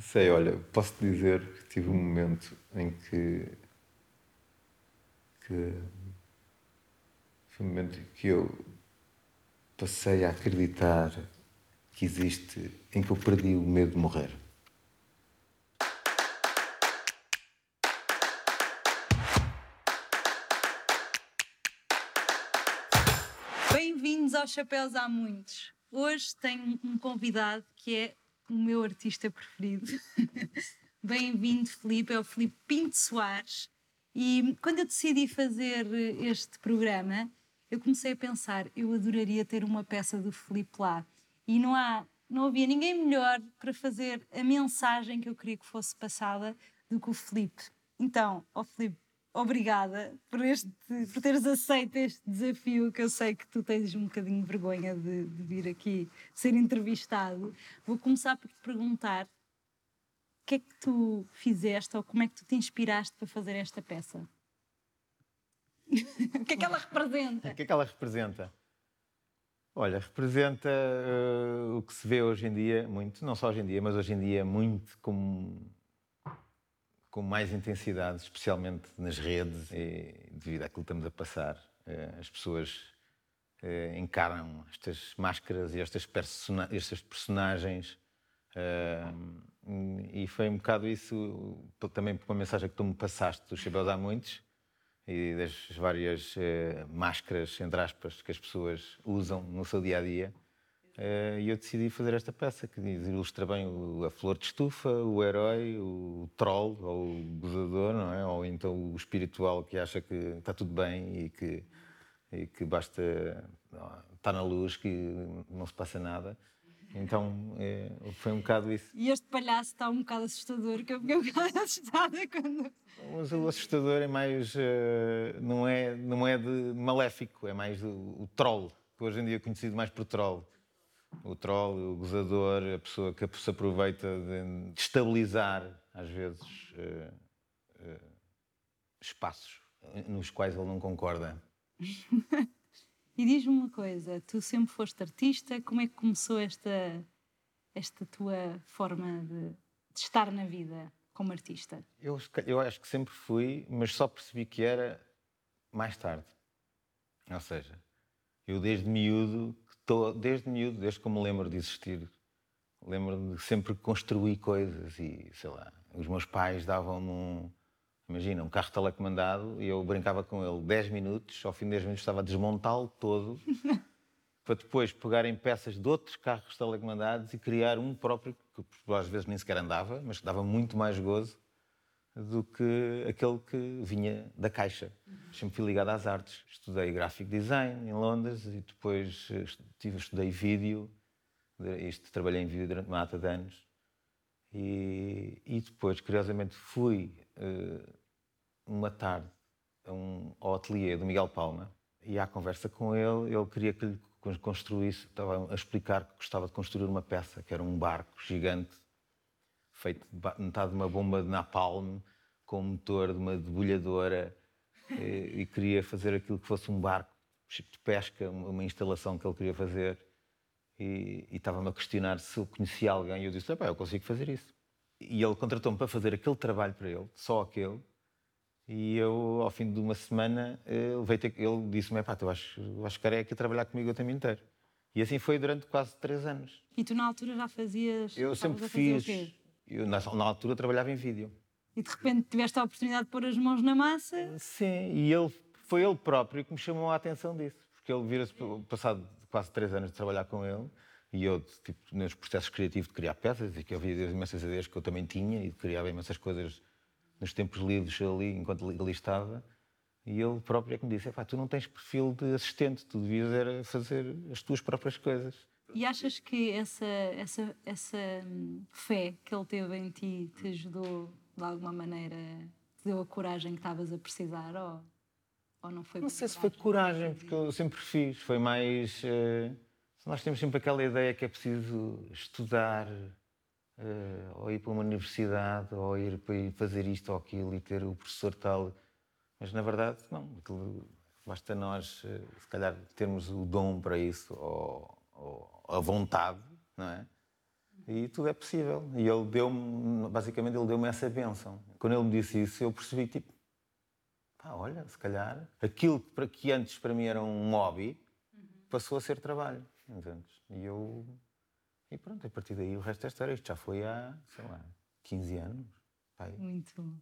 Sei, olha, posso dizer que tive um momento em que. que foi um momento que eu passei a acreditar que existe, em que eu perdi o medo de morrer. Bem-vindos aos Chapéus Há Muitos. Hoje tenho um convidado que é o meu artista preferido. Bem-vindo, Felipe, é o Felipe Pinto Soares. E quando eu decidi fazer este programa, eu comecei a pensar, eu adoraria ter uma peça do Felipe lá. E não há, não havia ninguém melhor para fazer a mensagem que eu queria que fosse passada do que o Felipe. Então, ó oh Felipe, obrigada por, este, por teres aceito este desafio, que eu sei que tu tens um bocadinho de vergonha de, de vir aqui ser entrevistado. Vou começar por te perguntar o que é que tu fizeste ou como é que tu te inspiraste para fazer esta peça? o que é que ela representa? O que é que ela representa? Olha, representa uh, o que se vê hoje em dia, muito, não só hoje em dia, mas hoje em dia muito com, com mais intensidade, especialmente nas redes, e devido àquilo que estamos a passar. Uh, as pessoas uh, encaram estas máscaras e estas, persona estas personagens. e foi um bocado isso, também por uma mensagem que tu me passaste dos Chapéus Há Muitos, e das várias máscaras, entre aspas, que as pessoas usam no seu dia a dia. Uh, e eu decidi fazer esta peça que ilustra bem o, a flor de estufa, o herói, o troll ou o gozador, não é? Ou então o espiritual que acha que está tudo bem e que, e que basta estar na luz, que não se passa nada. Então é, foi um bocado isso. E este palhaço está um bocado assustador, que eu fiquei um bocado assustada quando. Mas o assustador é mais. Uh, não, é, não é de maléfico, é mais o, o troll, que hoje em dia é conhecido mais por troll. O troll, o gozador, a pessoa que se aproveita de destabilizar, às vezes, uh, uh, espaços nos quais ele não concorda. E diz-me uma coisa, tu sempre foste artista, como é que começou esta, esta tua forma de, de estar na vida como artista? Eu, eu acho que sempre fui, mas só percebi que era mais tarde. Ou seja, eu desde miúdo, tô, desde miúdo, desde que me lembro de existir, lembro de sempre construir coisas e, sei lá, os meus pais davam-me um, Imagina, um carro telecomandado e eu brincava com ele 10 minutos, ao fim de 10 minutos estava a desmontá-lo todo para depois pegar em peças de outros carros telecomandados e criar um próprio, que às vezes nem sequer andava, mas que dava muito mais gozo do que aquele que vinha da caixa. Sempre fui ligado às artes. Estudei graphic design em Londres e depois estive, estudei vídeo. Isto, trabalhei em vídeo durante uma data de anos. E, e depois, curiosamente, fui uh, uma tarde um, ao ateliê do Miguel Palma e à conversa com ele, ele queria que lhe construísse, estava a explicar que gostava de construir uma peça, que era um barco gigante, feito de metade de uma bomba de napalm, com um motor de uma debulhadora, e, e queria fazer aquilo que fosse um barco, tipo de pesca, uma instalação que ele queria fazer. E, estava-me a questionar se eu conhecia alguém, e eu disse: eu consigo fazer isso. E ele contratou-me para fazer aquele trabalho para ele, só aquele, e eu, ao fim de uma semana, ele, ter, ele disse-me: pá, tu acho, acho aqui a trabalhar comigo o tempo inteiro. E assim foi durante quase três anos. E tu na altura já fazias. Eu sempre fiz. Eu, na, na, altura trabalhava em vídeo. E de repente tiveste a oportunidade de pôr as mãos na massa? Sim, e ele, foi ele próprio que me chamou a atenção disso. Porque ele vira-se, passado quase três anos de trabalhar com ele, e eu, tipo, nos processos criativos de criar peças, e que eu via imensas ideias que eu também tinha, e criava imensas coisas nos tempos livres ali, enquanto ali estava, e ele próprio é que me disse: tu não tens perfil de assistente, tu devias era fazer as tuas próprias coisas. E achas que essa, essa, essa hum, fé que ele teve em ti te ajudou de alguma maneira, te deu a coragem que estavas a precisar? Ou, ou não foi Não sei se foi coragem, porque eu sempre fiz. Foi mais. Uh, nós temos sempre aquela ideia que é preciso estudar, uh, ou ir para uma universidade, ou ir para ir fazer isto ou aquilo e ter o professor tal. Mas na verdade, não. Aquilo, basta nós, uh, se calhar, termos o dom para isso, ou, ou a vontade, não é? E tudo é possível. E ele deu-me, basicamente, ele deu-me essa benção. Quando ele me disse isso, eu percebi, tipo, pá, olha, se calhar, aquilo que, para, que antes para mim era um hobby, passou a ser trabalho. Entendes? E eu. E pronto, a partir daí o resto é história. Isto já foi há, sei lá, 15 anos. Pai. Muito bom.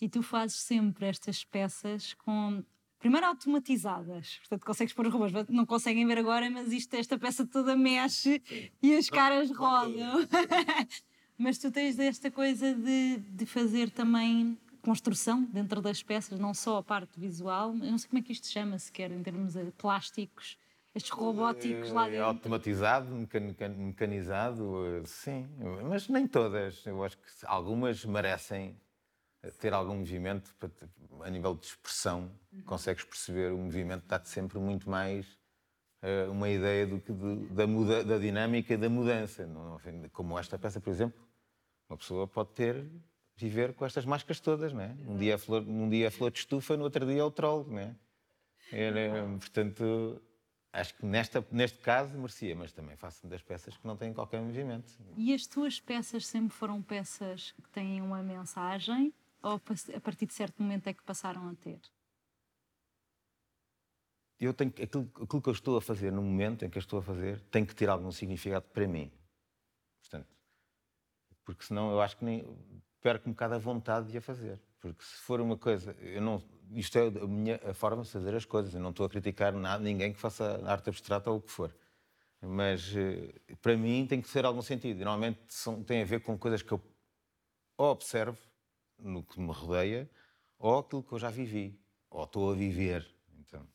E tu fazes sempre estas peças com. Primeiro automatizadas, portanto consegues pôr os robôs, não conseguem ver agora, mas isto, esta peça toda mexe e as caras rodam. mas tu tens esta coisa de, de fazer também construção dentro das peças, não só a parte visual, mas não sei como é que isto se chama sequer, em termos de plásticos, estes robóticos lá É dentro. automatizado, mecan- mecan- mecanizado, eh, sim, mas nem todas. Eu acho que algumas merecem ter algum movimento a nível de expressão. Consegues perceber o movimento, dá-te sempre muito mais eh, uma ideia do que de- da, muda, da dinâmica da mudança. Como esta peça, por exemplo, uma pessoa pode ter viver com estas máscaras todas, não é? Um dia é flor, um dia é flor de estufa, no outro dia é o troll, não é? Era, portanto, acho que nesta, neste caso merecia, mas também faço das peças que não têm qualquer movimento. E as tuas peças sempre foram peças que têm uma mensagem ou a partir de certo momento é que passaram a ter? Eu tenho, aquilo, aquilo que eu estou a fazer no momento em que eu estou a fazer tem que ter algum significado para mim. Portanto, porque senão eu acho que nem perco um bocado a vontade de a fazer. Porque se for uma coisa, eu não, isto é a minha a forma de fazer as coisas. Eu não estou a criticar nada, ninguém que faça arte abstrata ou o que for. Mas eh, para mim tem que ter algum sentido. Normalmente são, tem a ver com coisas que eu observo no que me rodeia, ou aquilo que eu já vivi, ou estou a viver. Então,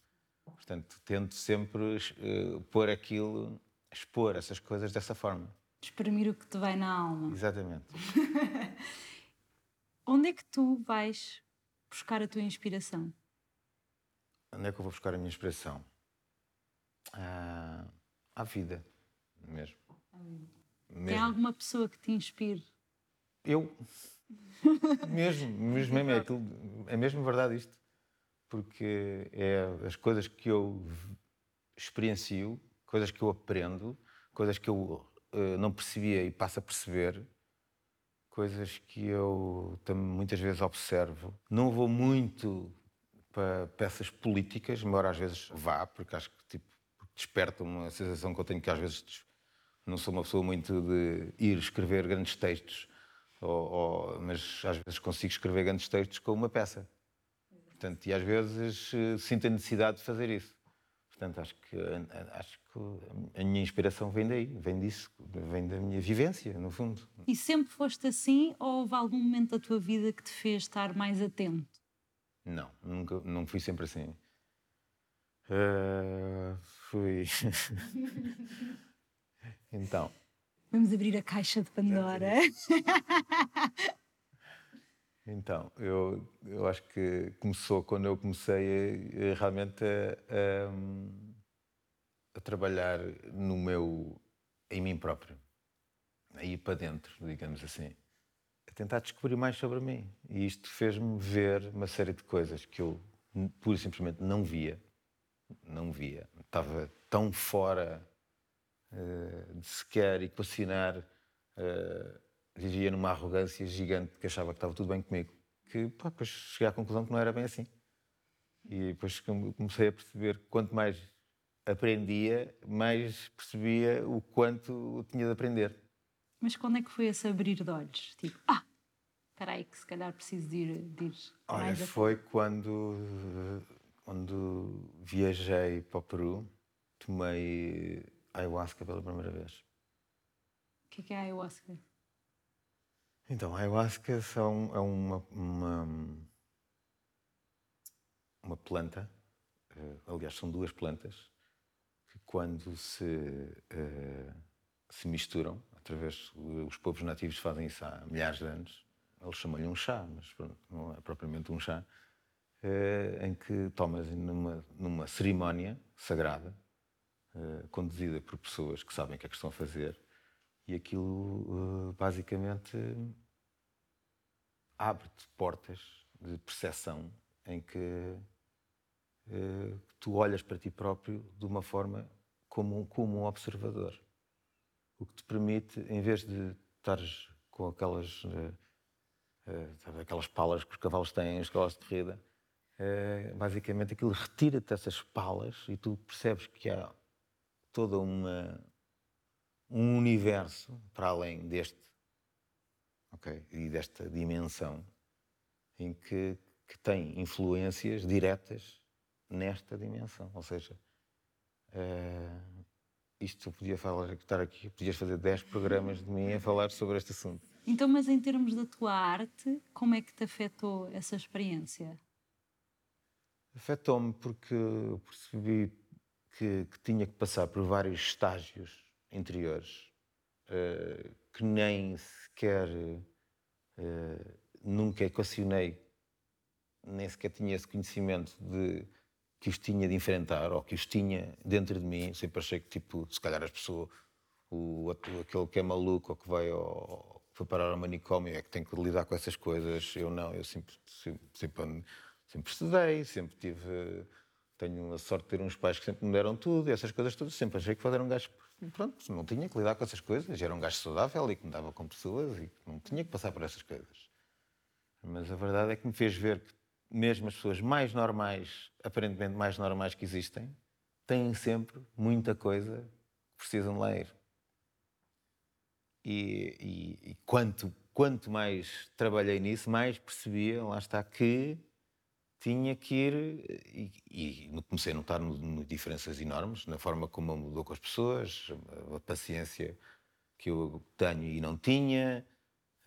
portanto, tento sempre eh, pôr aquilo, expor essas coisas dessa forma. Exprimir o que te vai na alma. Exatamente. Onde é que tu vais buscar a tua inspiração? Onde é que eu vou buscar a minha inspiração? Ah, à vida, mesmo. Tem mesmo. alguma pessoa que te inspire? Eu. Mesmo, mesmo, mesmo é, aquilo, é mesmo verdade isto. Porque é as coisas que eu experiencio, coisas que eu aprendo, coisas que eu eh, não percebia e passo a perceber, coisas que eu também muitas vezes observo. Não vou muito para peças políticas, embora às vezes vá, porque acho que tipo, desperta uma sensação que eu tenho que às vezes não sou uma pessoa muito de ir escrever grandes textos, ou- ou- mas às vezes consigo escrever grandes textos com uma peça. Portanto, e às vezes eh, sinto a necessidade de fazer isso. Portanto, acho que, a- a- acho que a minha inspiração vem daí, vem disso, vem da minha vivência, no fundo. E sempre foste assim ou houve algum momento da tua vida que te fez estar mais atento? Não, nunca, não fui sempre assim. Eh, fui. então, Vamos abrir a caixa de Pandora. então eu, eu acho que começou quando eu comecei a- a realmente a, a- trabalhar no meu, em mim próprio, a ir para dentro, digamos assim, a tentar descobrir mais sobre mim. E isto fez-me ver uma série de coisas que eu pura e simplesmente não via, não via, estava tão fora de sequer equacionar, eh, vivia numa arrogância gigante que achava que estava tudo bem comigo. Que pá, depois cheguei à conclusão que não era bem assim. E depois come- comecei a perceber que quanto mais aprendia, mais percebia o quanto tinha de aprender. Mas quando é que foi esse abrir de olhos? Tipo, ah, espera aí que se calhar preciso de ir, de ir Olha, foi quando, quando viajei para o Peru, tomei ayahuasca pela primeira vez. O que é que é a ayahuasca? Então, a ayahuasca são, é uma, uma, uma planta, eh, aliás, são duas plantas, que quando se, eh, se misturam, através, os povos nativos fazem isso há milhares de anos, eles chamam-lhe um chá, mas pronto, não é propriamente um chá, eh, em que tomas numa, numa cerimónia sagrada, eh, conduzida por pessoas que sabem o que é que estão a fazer, e aquilo eh, basicamente abre-te portas de percepção em que eh, tu olhas para ti próprio de uma forma como, um- como um observador. o que te permite, em vez de estares com aquelas, uh, uh, aquelas palas que os cavalos têm, as cavalos de corrida, uh, basicamente aquilo retira-te essas palas e tu percebes que há toda uma um universo para além deste, ok, e desta dimensão em que, que tem influências diretas nesta dimensão, ou seja, uh, isto podia falar, estar aqui, podias fazer 10 programas de mim a falar sobre este assunto. Então, mas em termos da tua arte, como é que te afetou essa experiência? Afetou-me porque percebi que, que, tinha que passar por vários estágios interiores uh, que nem sequer uh, nunca equacionei, nem sequer tinha esse conhecimento de que os tinha de enfrentar ou que os tinha dentro de mim. Sempre achei que, tipo, se calhar as pessoas, o, aquele que é maluco ou que vai ao, foi parar ao manicômio é que tem que lidar com essas coisas. Eu não, eu sempre, sempre, sempre, sempre estudei, sempre tive. Tenho a sorte de ter uns pais que sempre me deram tudo, e essas coisas todas. Sempre achei que fazer um gajo. Pronto, não tinha que lidar com essas coisas. Era um gajo saudável e que me dava com pessoas e que não tinha que passar por essas coisas. Mas a verdade é que me fez ver que mesmo as pessoas mais normais, aparentemente mais normais que existem, têm sempre muita coisa que precisam ler. E, e, e, quanto, quanto mais trabalhei nisso, mais percebia, lá está, que tinha que ir. E, e comecei a notar no, no, diferenças enormes na forma como mudou com as pessoas, a, paciência que eu tenho e não tinha.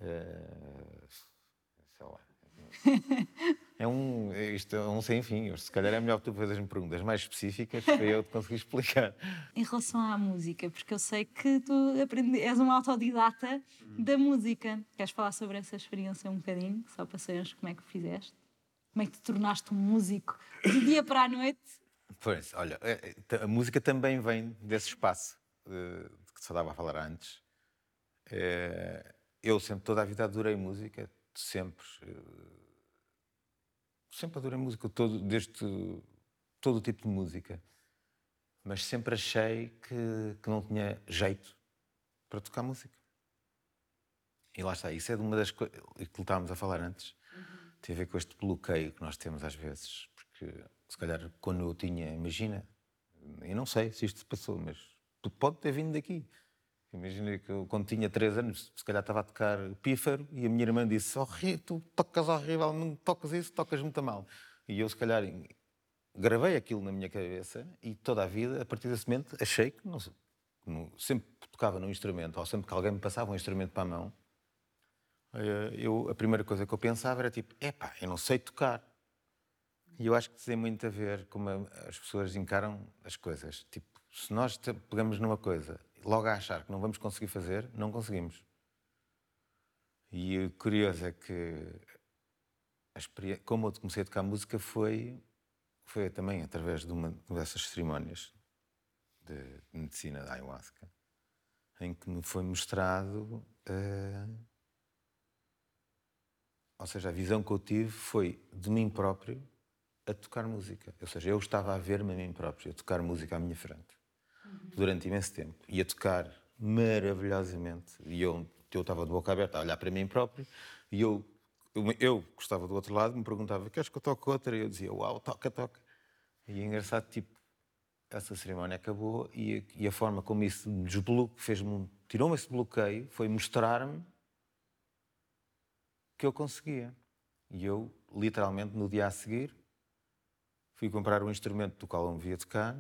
Uh, sei lá. É um, isto é um sem fim. Se calhar é melhor que tu fazeres-me perguntas mais específicas para eu te conseguir explicar. Em relação à música, porque eu sei que tu aprendi, és um autodidata da música. Queres falar sobre essa experiência um bocadinho? Só para saberes como é que fizeste? Como é que te tornaste um músico de dia para a noite? Pois, olha, é, é, a música também vem desse espaço de, de que se estava a falar antes. É, eu sempre, toda a vida adorei música, sempre sempre adorei música, todo, desde todo o tipo de música. Mas sempre achei que, que não tinha jeito para tocar música. E lá está, isso é de uma das coisas que estávamos a falar antes. Tem a ver com este bloqueio que nós temos às vezes. Porque, se calhar, quando eu tinha, imagina, eu não sei se isto passou, mas pode ter vindo daqui. Imagina que eu, quando tinha 3 anos, se calhar estava a tocar pífaro e a minha irmã disse: Oh, tu tocas horrível, não tocas isso, tocas muito mal. E eu, se calhar, gravei aquilo na minha cabeça e toda a vida, a partir desse momento, achei que não, sempre tocava num instrumento ou sempre que alguém me passava um instrumento para a mão, eu, a primeira coisa que eu pensava era tipo: epá, eu não sei tocar. E eu acho que tem muito a ver como as pessoas encaram as coisas. Tipo, se nós pegamos numa coisa logo a achar que não vamos conseguir fazer, não conseguimos. E o curioso é que como eu comecei a tocar música foi, foi também através de uma dessas cerimónias de medicina da ayahuasca, em que me foi mostrado. Uh, ou seja, a visão que eu tive foi de mim próprio a tocar música. Ou seja, eu estava a ver-me a mim próprio, a tocar música à minha frente durante imenso tempo. Ia tocar maravilhosamente. E eu, eu estava de boca aberta a olhar para mim próprio. E eu, eu, eu estava do outro lado, me perguntava: queres que eu toque outra? E eu dizia: uau, toca, toca. E é engraçado, tipo, essa cerimónia acabou e, e a forma como isso desbloqueou, fez-me, tirou-me esse bloqueio, foi mostrar-me que eu conseguia. E eu, literalmente, no dia a seguir, fui comprar um instrumento do qual eu me via tocar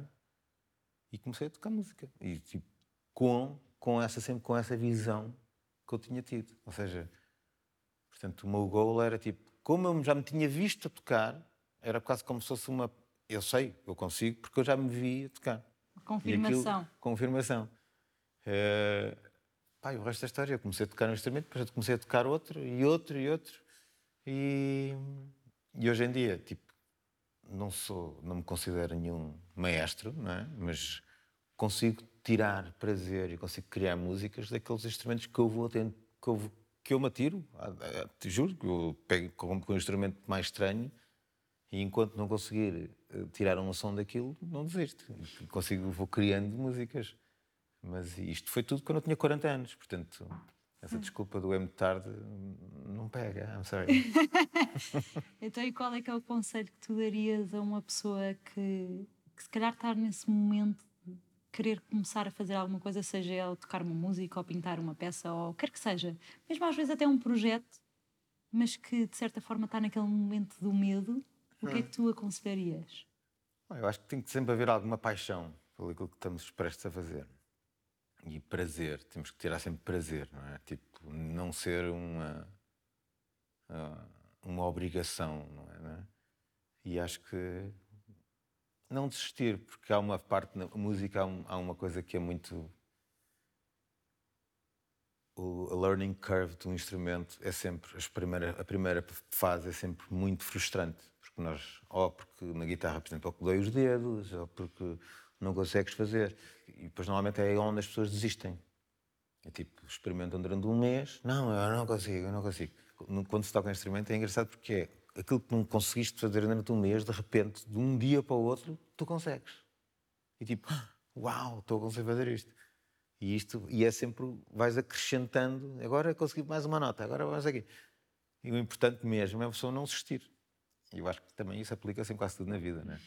e comecei a tocar música. E tipo, com, com essa, sempre com essa visão que eu tinha tido. Ou seja, portanto, o meu goal era tipo, como eu já me tinha visto a tocar, era quase como se fosse uma. Eu sei, eu consigo, porque eu já me vi a tocar. Confirmação. Aquilo, confirmação. Uh, pá, o resto da história, eu comecei a tocar um instrumento, depois comecei a tocar outro, e outro, e outro. E, e hoje em dia, tipo, não sou, não me considero nenhum maestro, não é? mas consigo tirar prazer e consigo criar músicas daqueles instrumentos que eu vou tendo, que eu, que eu me atiro, te juro, que eu pego com um instrumento mais estranho e enquanto não conseguir eh, tirar um som daquilo, não desisto. Consigo, vou criando músicas. Mas isto foi tudo quando eu tinha 40 anos, portanto, essa desculpa do é muito tarde não pega, I'm sorry. então, e qual é que é o conselho que tu darias a uma pessoa que, que se calhar está nesse momento de querer começar a fazer alguma coisa, seja ela tocar uma música ou pintar uma peça ou quer que seja, mesmo às vezes até um projeto, mas que de certa forma está naquele momento do medo, o que é que tu aconselharias? Eu acho que tem que sempre haver alguma paixão pelo que estamos prestes a fazer. E prazer, temos que tirar sempre prazer, não é? Tipo, não ser uma, ah, uma obrigação, não é? Não é? E acho que não desistir, porque há uma parte na música, há, um, uma coisa que é muito. O learning curve do instrumento é sempre. As primeira, a primeira fase é sempre muito frustrante. Porque nós, ou porque na guitarra, por exemplo, dói os dedos, ou porque não consegues fazer. E depois normalmente é onde as pessoas desistem. É tipo, experimentam durante um mês, não, eu não consigo, eu não consigo. Quando se toca um instrumento é engraçado porque é aquilo que não conseguiste fazer durante um mês, de repente, de um dia para o outro, tu consegues. E tipo, ah, uau, estou a conseguir fazer isto. E isto, e é sempre, vais acrescentando, agora consegui mais uma nota, agora vamos aqui. E o importante mesmo é a pessoa não desistir. E eu acho que também isso aplica-se em quase tudo na vida, né?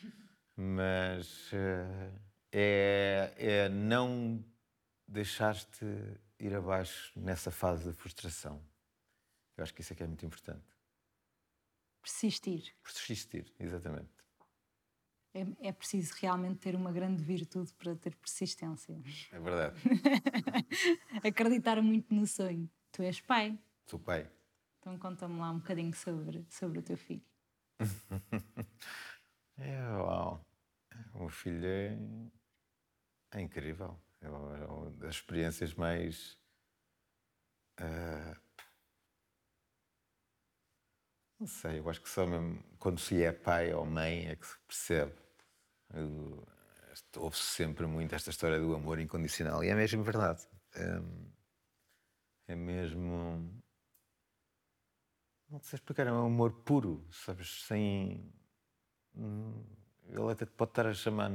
Mas uh, é, é não deixar-te ir abaixo nessa fase de frustração. Eu acho que isso é que é muito importante. Persistir. Persistir, exatamente. É, é preciso realmente ter uma grande virtude para ter persistência. É verdade. Acreditar muito no sonho. Tu és pai. Sou pai. Então conta-me lá um bocadinho sobre, sobre o teu filho. é. O filho é, é incrível. É uma das experiências mais. Uh, não sei, eu acho que só mesmo quando se é pai ou mãe é que se percebe. Ouve-se sempre muito esta história do amor incondicional e é mesmo verdade. É, é mesmo. Não sei explicar, é um amor puro, sabes? Sem. Ele até pode estar a chamar,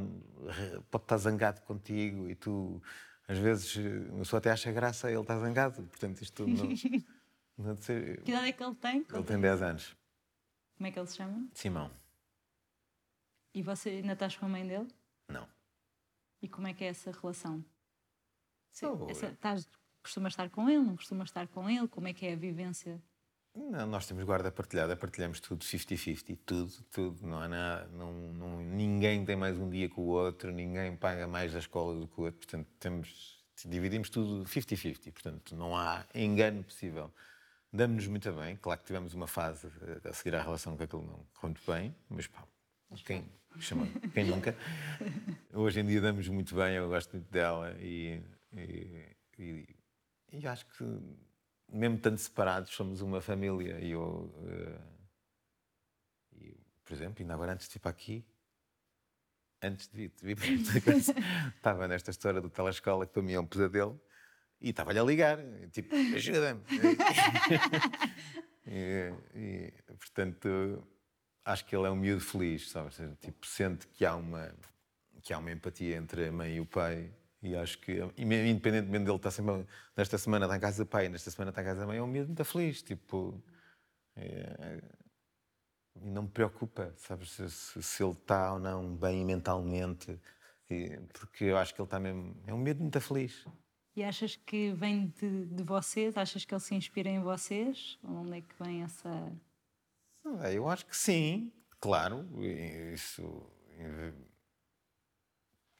pode estar zangado contigo e tu, às vezes, a pessoa até acha graça, ele está zangado. Portanto, isto não. não ser... Que idade é que ele tem? Ele tem 10 anos. Como é que ele se chama? Simão. E você ainda estás com a mãe dele? Não. E como é que é essa relação? Oh, essa, estás, costumas estar com ele? Não costumas estar com ele? Como é que é a vivência? Não, nós temos guarda partilhada, partilhamos tudo 50-50, tudo, tudo. Não há nada, não, não, ninguém tem mais um dia que o outro, ninguém paga mais da escola do que o outro, portanto, temos, dividimos tudo 50-50, portanto, não há engano possível. Damos-nos muito bem, claro que tivemos uma fase a seguir à relação que aquilo não correu muito bem, mas pá, quem, chama, quem nunca? Hoje em dia damos muito bem, eu gosto muito dela e, e, e, e acho que mesmo tanto separados, somos uma família. E eu, uh, por exemplo, ainda agora antes de ir para aqui, antes de vir, de vir para esta estava nesta história do telescola que para mim é um pesadelo e estava-lhe a ligar, tipo, ajuda-me. e, e, portanto, acho que ele é um miúdo feliz, sabe? Tipo, sente que há uma que há uma empatia entre a mãe e o pai e acho que, independentemente dele estar sempre, nesta semana está em casa pai, nesta semana está em casa da mãe, é um miúdo muito feliz. Tipo, é, e não me preocupa, sabes, se, se, se, ele está ou não bem mentalmente, e, porque eu acho que ele está mesmo. É um miúdo muito feliz. E achas que vem de, de vocês? Achas que ele se inspira em vocês? Onde é que vem essa. Eu acho que sim, claro. Isso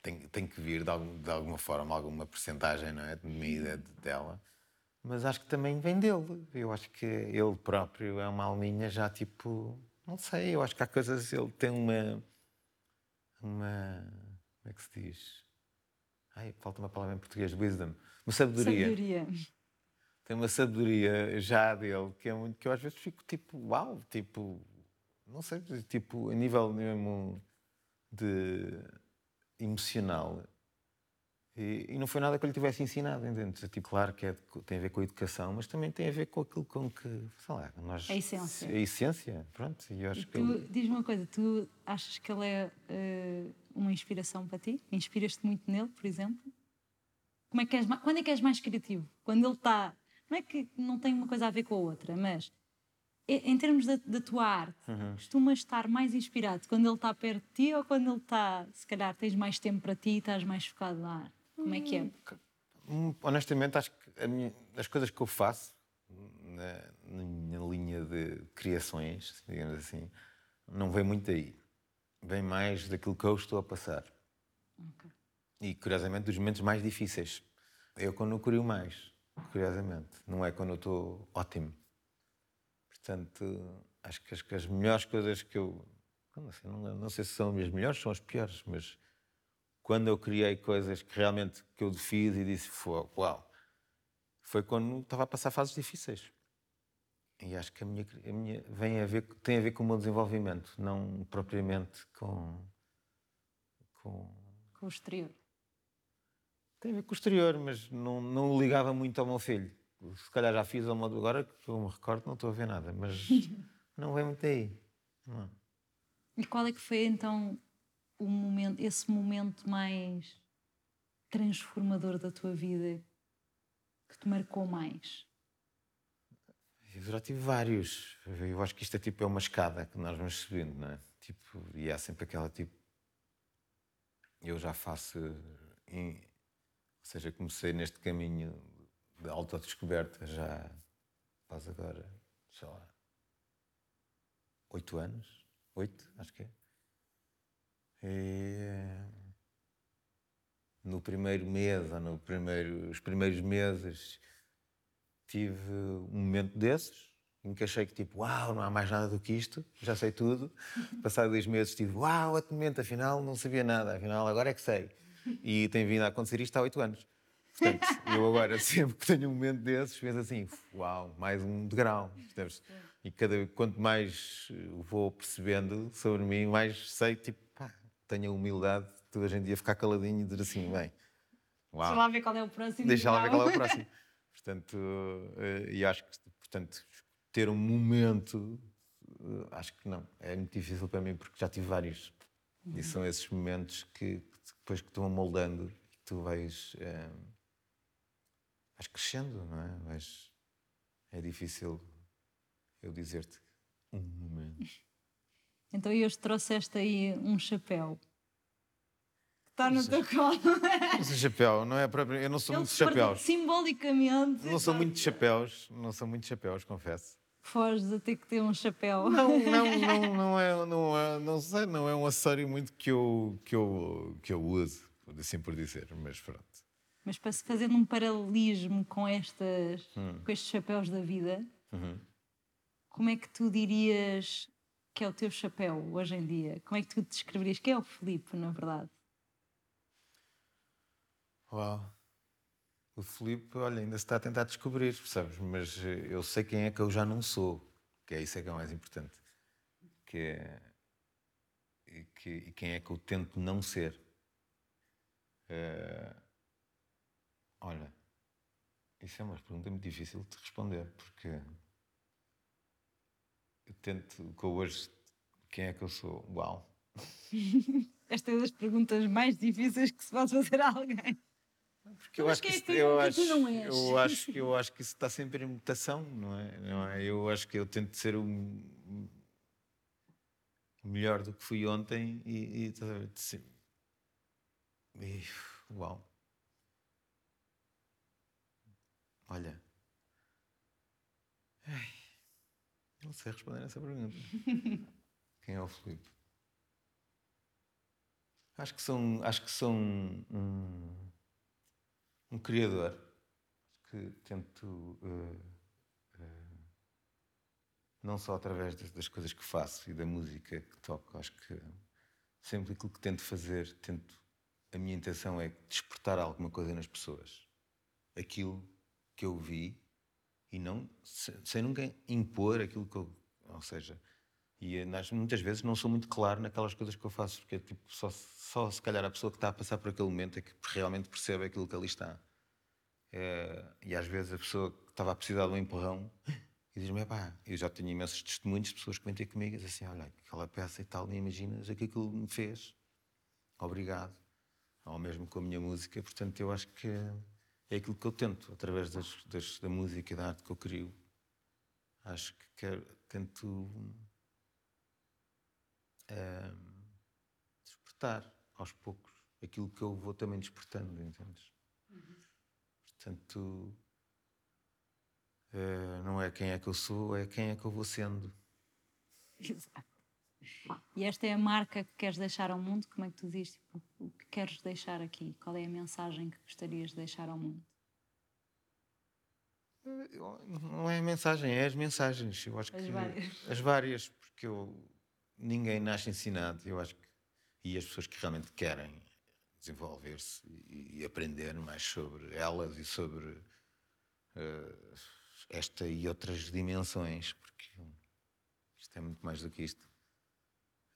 tem, tem que vir de, algum, de alguma forma, alguma porcentagem, não é? De medida dela. Mas acho que também vem dele. Eu acho que ele próprio é uma alminha já tipo. Não sei, eu acho que há coisas. Ele tem uma. Uma. Como é que se diz? Ai, falta uma palavra em português: wisdom. Uma sabedoria. Sabedoria. Tem uma sabedoria já dele que é muito. que eu às vezes fico tipo, uau, tipo. Não sei, tipo, a nível mesmo de emocional. E, e, não foi nada que eu lhe tivesse ensinado, entende? Tipo, claro que é, tem a ver com a educação, mas também tem a ver com aquilo com que, sei lá, nós... A essência. A essência, pronto. E eu acho tu, ele... Diz-me uma coisa, tu achas que ele é uh, uma inspiração para ti? Inspiras-te muito nele, por exemplo? como é que és, quando é que és mais criativo? Quando ele está. Não é que não tem uma coisa a ver com a outra, mas em termos da, da tua arte, uhum. costumas estar mais inspirado quando ele está perto de ti ou quando ele está, se calhar, tens mais tempo para ti e estás mais focado na arte? Como é que é? Hum, honestamente, acho que minha, as coisas que eu faço na, na, minha linha de criações, digamos assim, não vem muito daí. Vem mais daquilo que eu estou a passar. Okay. E, curiosamente, dos momentos mais difíceis. Eu quando eu crio mais, curiosamente. Não é quando eu estou ótimo. Portanto, acho que as, que as melhores coisas que eu. Não sei, não, não sei se são as melhores, são as piores, mas quando eu criei coisas que realmente que eu fiz e disse, uau, foi quando estava a passar fases difíceis. E acho que a minha, a minha vem a ver, tem a ver com o meu desenvolvimento, não propriamente com. com, com o exterior. Tem a ver com o exterior, mas não, não o ligava muito ao meu filho. Se calhar já fiz ao modo agora, que eu me recordo, não estou a ver nada, mas não vem muito aí. Não. E qual é que foi então o momento, esse momento mais transformador da tua vida que te marcou mais? Eu já tive vários. Eu acho que isto é tipo é uma escada que nós vamos subindo, não é? Tipo, e há sempre aquela tipo. Eu já faço. Em... Ou seja, comecei neste caminho de autodescoberta já faz agora, sei lá, oito anos. Oito, acho que é. E, no primeiro mês, ou no primeiro, os primeiros meses, tive um momento desses, em que achei que tipo, uau, não há mais nada do que isto, já sei tudo. Passado dois meses tive, uau, outro momento, afinal não sabia nada, afinal agora é que sei. E tem vindo a acontecer isto há oito anos. Portanto, eu agora sempre que tenho um momento desses, penso assim, uau, mais um degrau. E cada, quanto mais vou percebendo sobre mim, mais sei, tipo, pá, tenho a humildade de toda a gente ia ficar caladinho e dizer assim, bem, uau. Deixa lá ver qual é o próximo. Deixa lá ver qual é o próximo. Portanto, eh, e acho que, portanto, ter um momento, eh, acho que não, é muito difícil para mim porque já tive vários. Uhum. E são esses momentos que, depois que estão moldando, tu vais, é, vais crescendo, não é? Vais, é difícil eu dizer-te um momento. Então hoje trouxeste aí um chapéu está no teu colo. Esse chapéu, não é próprio. Eu não sou Ele muito de chapéus. Simbolicamente. Não sou muito de chapéus, não sou muito de chapéus, confesso. Foges a ter que ter um chapéu. Não, não, não, não é, não é, não sei, não é um acessório muito que eu, que eu, que eu uso, assim por dizer, mas pronto. Mas para se fazer um paralelismo com estas, hum. com estes chapéus da vida, uhum. como é que tu dirias que é o teu chapéu hoje em dia? Como é que tu descreverias que é o Filipe, na verdade? Uau. O Filipe, olha, ainda se está a tentar descobrir, percebes? Mas eh, eu sei quem é que eu já não sou, que é isso é que é o mais importante. Que é... E, que, e quem é que eu tento não ser. É... Olha, isso é uma pergunta muito difícil de responder, porque eu tento, com hoje, quem é que eu sou? Uau! Esta é das perguntas mais difíceis que se pode fazer a alguém. Porque eu acho que, é isso, eu, acho, eu acho que eu acho que isso está sempre em mutação, não é? Não é? Eu acho que eu tento ser o melhor do que fui ontem e, e, sim. e uau. Olha. Ai, não sei responder essa pergunta. Quem é o Felipe? Acho que são, acho que são um, um criador que tento uh, uh, não só através das, das, coisas que faço e da música que toco, acho que sempre aquilo que tento fazer, tento a minha intenção é despertar alguma coisa nas pessoas. Aquilo que eu vi e não sem nunca impor aquilo que eu, ou seja, e muitas vezes não sou muito claro naquelas coisas que eu faço, porque é tipo, só, só se calhar a pessoa que está a passar por aquele momento é que realmente percebe aquilo que ali está. É, e às vezes a pessoa que estava a precisar de um empurrão e diz-me: pá, eu já tenho imensos testemunhos de pessoas que vêm ter comigo e dizem assim: olha, aquela peça e tal, nem imaginas o que aquilo me fez. Obrigado. Ao mesmo com a minha música, portanto, eu acho que é aquilo que eu tento, através das, das, da música e da arte que eu crio. Acho que quero, tento eh, despertar aos poucos aquilo que eu vou também despertando, entendes? Portanto, eh, não é quem é que eu sou, é quem é que eu vou sendo. Exato. E esta é a marca que queres deixar ao mundo? Como é que tu dizes? Tipo, o que queres deixar aqui? Qual é a mensagem que gostarias de deixar ao mundo? Não é a mensagem, é as mensagens. Eu acho As que várias. as várias, porque eu, ninguém nasce ensinado. Eu acho que e as pessoas que realmente querem desenvolver-se e, e aprender mais sobre elas e sobre eh, esta e outras dimensões, porque isto é muito mais do que isto.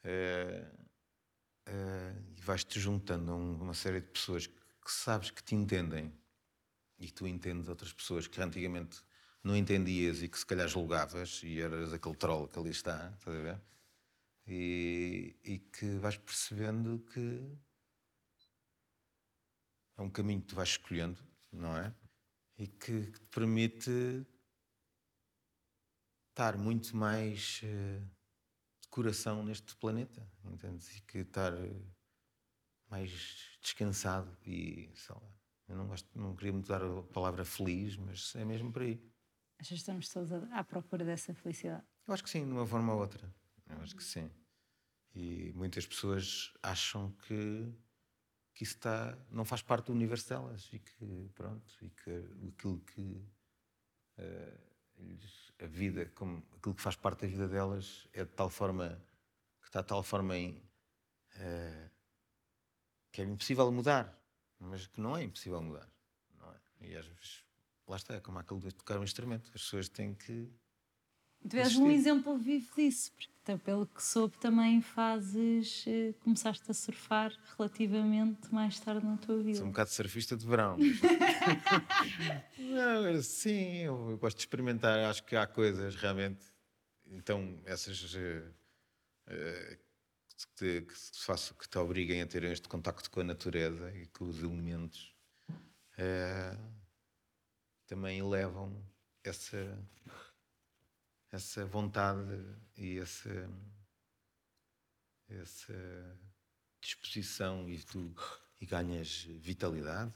Eh, eh, e vais-te juntando a um- uma série de pessoas que, que sabes que te entendem e que tu entendes outras pessoas que antigamente não entendias e que se calhar julgavas e eras aquele troll que ali está, estás a ver? E, e que vais percebendo que é um caminho que tu vais escolhendo, não é? E que te permite estar muito mais de coração neste planeta, entendes? E que estar eh, mais descansado e sei lá. Eu não, gosto, não queria muito dar a palavra feliz, mas é mesmo por aí. Achas que estamos todos à procura dessa felicidade? Eu acho que sim, de uma forma ou outra. Eu acho que sim. E muitas pessoas acham que, que isso está, não faz parte do universo delas e que, pronto, e que aquilo que lhes- a vida, como aquilo que faz parte da vida delas é de tal forma, que está de tal forma em. eh, que é impossível mudar, mas que não é impossível mudar. Não é? E às vezes, lá está, é como aquilo de tocar um instrumento. As pessoas têm que. Tu és um exemplo vivo disso, porque então, pelo que soube também fazes, eh, começaste a surfar relativamente mais tarde na tua vida. Sou um bocado surfista de verão. Não, sim, eu, gosto de experimentar. Acho que há coisas realmente. Então, essas eh, eh, que, te, que, faço, que te obriguem a ter este contacto com a natureza e com os elementos também elevam essa, essa vontade e essa, essa disposição e tu e ganhas vitalidade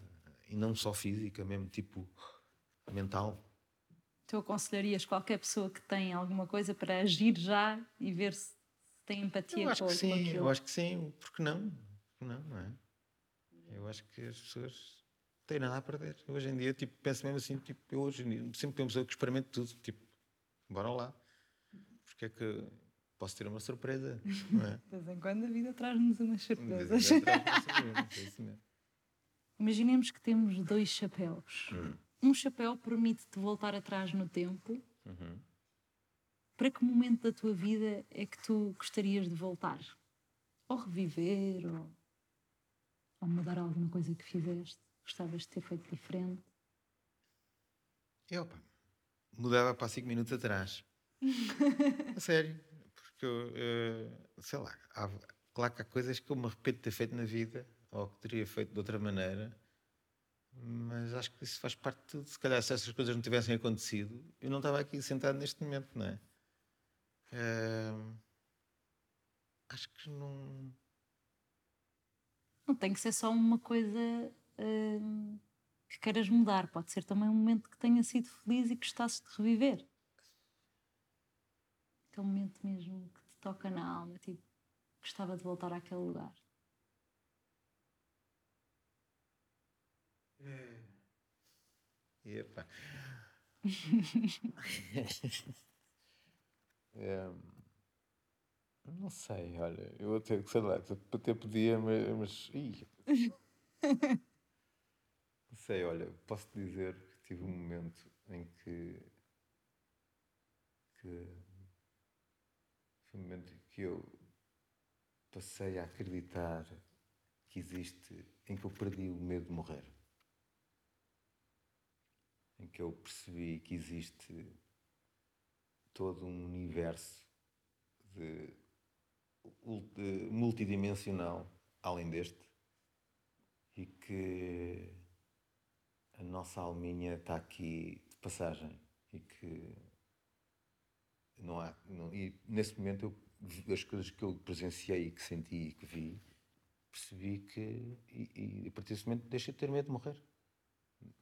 e não só física, mesmo tipo mental. Tu aconselharias qualquer pessoa que tem alguma coisa para agir já e ver se tem empatia Eu acho com, que sim, aquilo? eu acho que sim, porque não? Porque não, não é? Eu acho que as pessoas têm nada a perder. Hoje em dia, tipo, penso mesmo assim, tipo, eu hoje em dia sempre penso que experimento tudo, tipo, bora lá. Porque é que posso ter uma surpresa, não é? De vez em quando a vida traz-nos umas surpresas. é. Imaginemos que temos dois chapéus. Um chapéu permite-te voltar atrás no tempo. Uhum. Para que momento da tua vida é que tu gostarias de voltar? Ou reviver, ou, ou mudar alguma coisa que fizeste? Gostavas de ter feito diferente? Eu, pá, mudava para 5 minutos atrás. a sério. Porque eu, eh, sei lá, há, claro que há coisas que eu me arrependo de ter feito na vida ou que teria feito de outra maneira, mas acho que isso faz parte de tudo. Se calhar, se essas coisas não tivessem acontecido, eu não estava aqui sentado neste momento, não é? Eh, acho que não. Não tem que ser só uma coisa hum, que queiras mudar. Pode ser também um momento que tenha sido feliz e que gostasses de reviver. Aquele momento mesmo que te toca na alma, tipo, gostava de voltar àquele lugar. Epá. É, não sei, olha, eu até, sei lá, até podia, mas. mas ih. sei, olha, posso dizer que tive um momento em que. que foi um momento em que eu passei a acreditar que existe, em que eu perdi o medo de morrer em que eu percebi que existe todo um universo de, de multidimensional além deste e que a nossa alminha está aqui de passagem e que não há. Não, e nesse momento, eu, as coisas que eu presenciei que senti e que vi, percebi que. E, e a partir desse momento deixei de ter medo de morrer.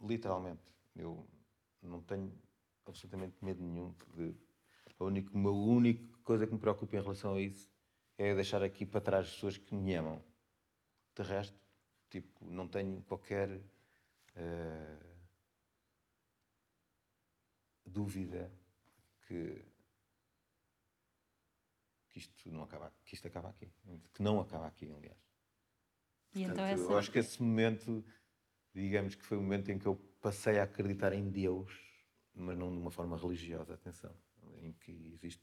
Literalmente. Eu não tenho absolutamente medo nenhum de. A única, uma única coisa que me preocupa em relação a isso é deixar aqui para trás as pessoas que me amam. De resto, tipo, não tenho qualquer uh, dúvida que, que isto não acaba, que isto acaba aqui, que não acaba aqui, aliás. E então Portanto, essa... Eu acho que esse momento, digamos que foi o momento em que eu passei a acreditar em Deus, mas não de uma forma religiosa, atenção, em que existe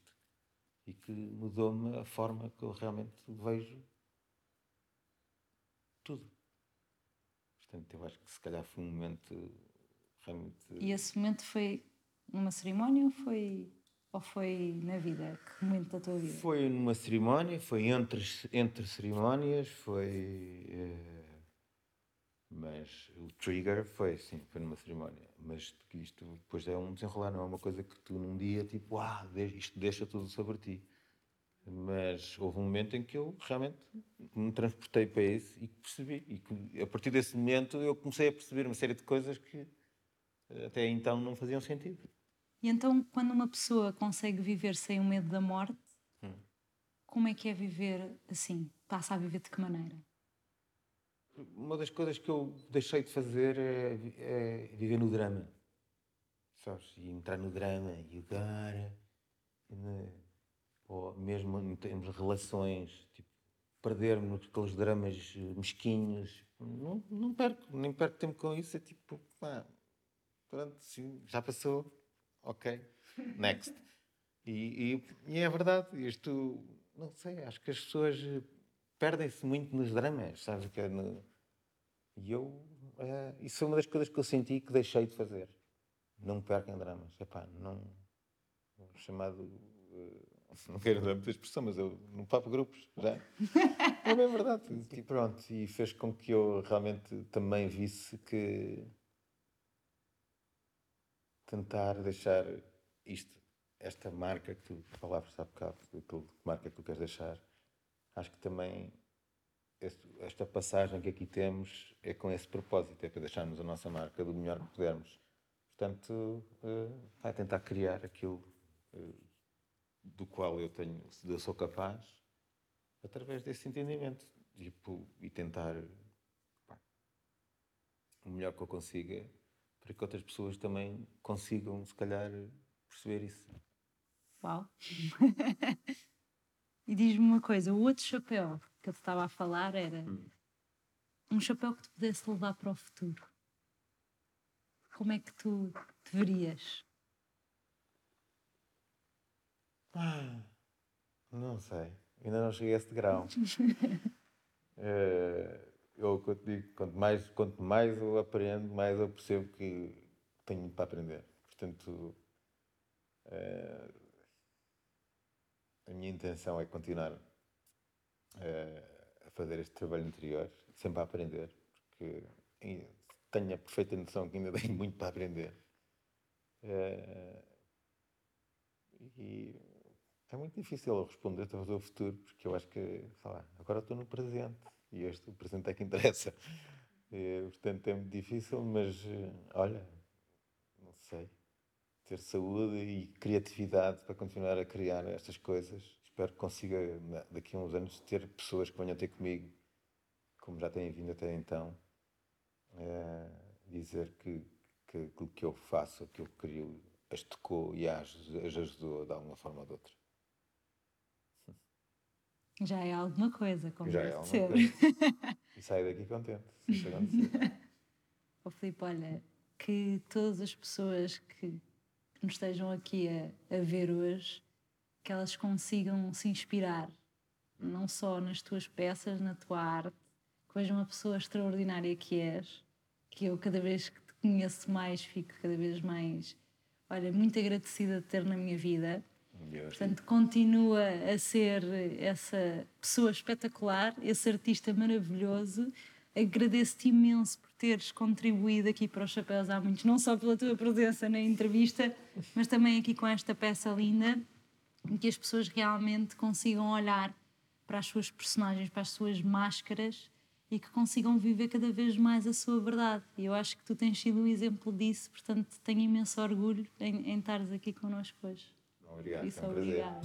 e que mudou-me a forma que eu realmente vejo tudo. Portanto, eu acho que se calhar foi um momento realmente. E esse momento foi numa cerimónia ou foi, ou foi na vida? Que momento da tua vida? Foi numa cerimónia, foi entre, entre cerimónias, foi. Eh, mas o trigger foi, sim, foi numa cerimónia. Mas isto depois é um desenrolar, não é uma coisa que tu num dia, tipo, ah, isto deixa tudo sobre ti. Mas houve um momento em que eu realmente me transportei para isso e percebi. E que, a partir desse momento eu comecei a perceber uma série de coisas que eh, até então não faziam sentido. E então, quando uma pessoa consegue viver sem o medo da morte, hum. como é que é viver assim? Passa a viver de que maneira? Uma das coisas que eu deixei de fazer é, é viver no drama. Sabes? E entrar no drama e agora. E ou mesmo em termos de relações, tipo, perder-me naqueles dramas mesquinhos, não, não perco, nem perco tempo com isso, é tipo, pá, pronto, sim, já passou, ok, next. E, e, e, é verdade, isto, não sei, acho que as pessoas perdem-se muito nos dramas, sabes? Que é no, e eu, é, isso é uma das coisas que eu senti que deixei de fazer. Não me perco em dramas, é pá, não, chamado uh, não quero dar muita expressão, mas eu no papo grupos já. é bem verdade. E pronto, e fez com que eu realmente também visse que tentar deixar isto, esta marca que tu falavas há bocado, que marca que tu queres deixar, acho que também esta passagem que aqui temos é com esse propósito, é para deixarmos a nossa marca do melhor que pudermos. Portanto, uh, vai tentar criar aquilo uh, do qual eu tenho, eu sou capaz, através desse entendimento e, e tentar pá, o melhor que eu consiga para que outras pessoas também consigam, se calhar, perceber isso. Uau! e diz-me uma coisa: o outro chapéu que eu te estava a falar era hum. um chapéu que te pudesse levar para o futuro. Como é que tu te verias? Ah, não sei. Ainda não cheguei a esse grau. é, eu, eu digo, quanto mais, quanto mais eu aprendo, mais eu percebo que tenho para aprender. Portanto, é, a minha intenção é continuar é, a fazer este trabalho interior, sempre a aprender, porque tenho a perfeita noção que ainda tenho muito para aprender. É, e é muito difícil eu responder sobre o futuro, porque eu acho que, sei lá, agora estou no presente e este, o presente é que interessa. E, portanto, é muito difícil, mas olha, não sei, ter saúde e criatividade para continuar a criar estas coisas. Espero que consiga, daqui a uns anos, ter pessoas que venham ter comigo, como já têm vindo até então, é, dizer que, que aquilo que eu faço, aquilo que crio, as tocou e as, as ajudou de alguma forma ou de outra. Já é alguma coisa, como Já é alguma ser. coisa. E saio daqui contente. Ó oh, Filipe, olha, que todas as pessoas que nos estejam aqui a, a ver hoje, que elas consigam se inspirar, não só nas tuas peças, na tua arte, que vejam a pessoa extraordinária que és, que eu cada vez que te conheço mais fico cada vez mais, olha, muito agradecida de ter na minha vida Portanto, continua a ser essa pessoa espetacular, esse artista maravilhoso. agradeço-te imenso por teres contribuído aqui para os Chapéus Há Muitos, não só pela tua presença na entrevista, mas também aqui com esta peça linda, em que as pessoas realmente consigam olhar para as suas personagens, para as suas máscaras e que consigam viver cada vez mais a sua verdade. E eu acho que tu tens sido um exemplo disso, portanto tenho imenso orgulho em, em estares aqui connosco hoje. Obrigado, Isso, um obrigada.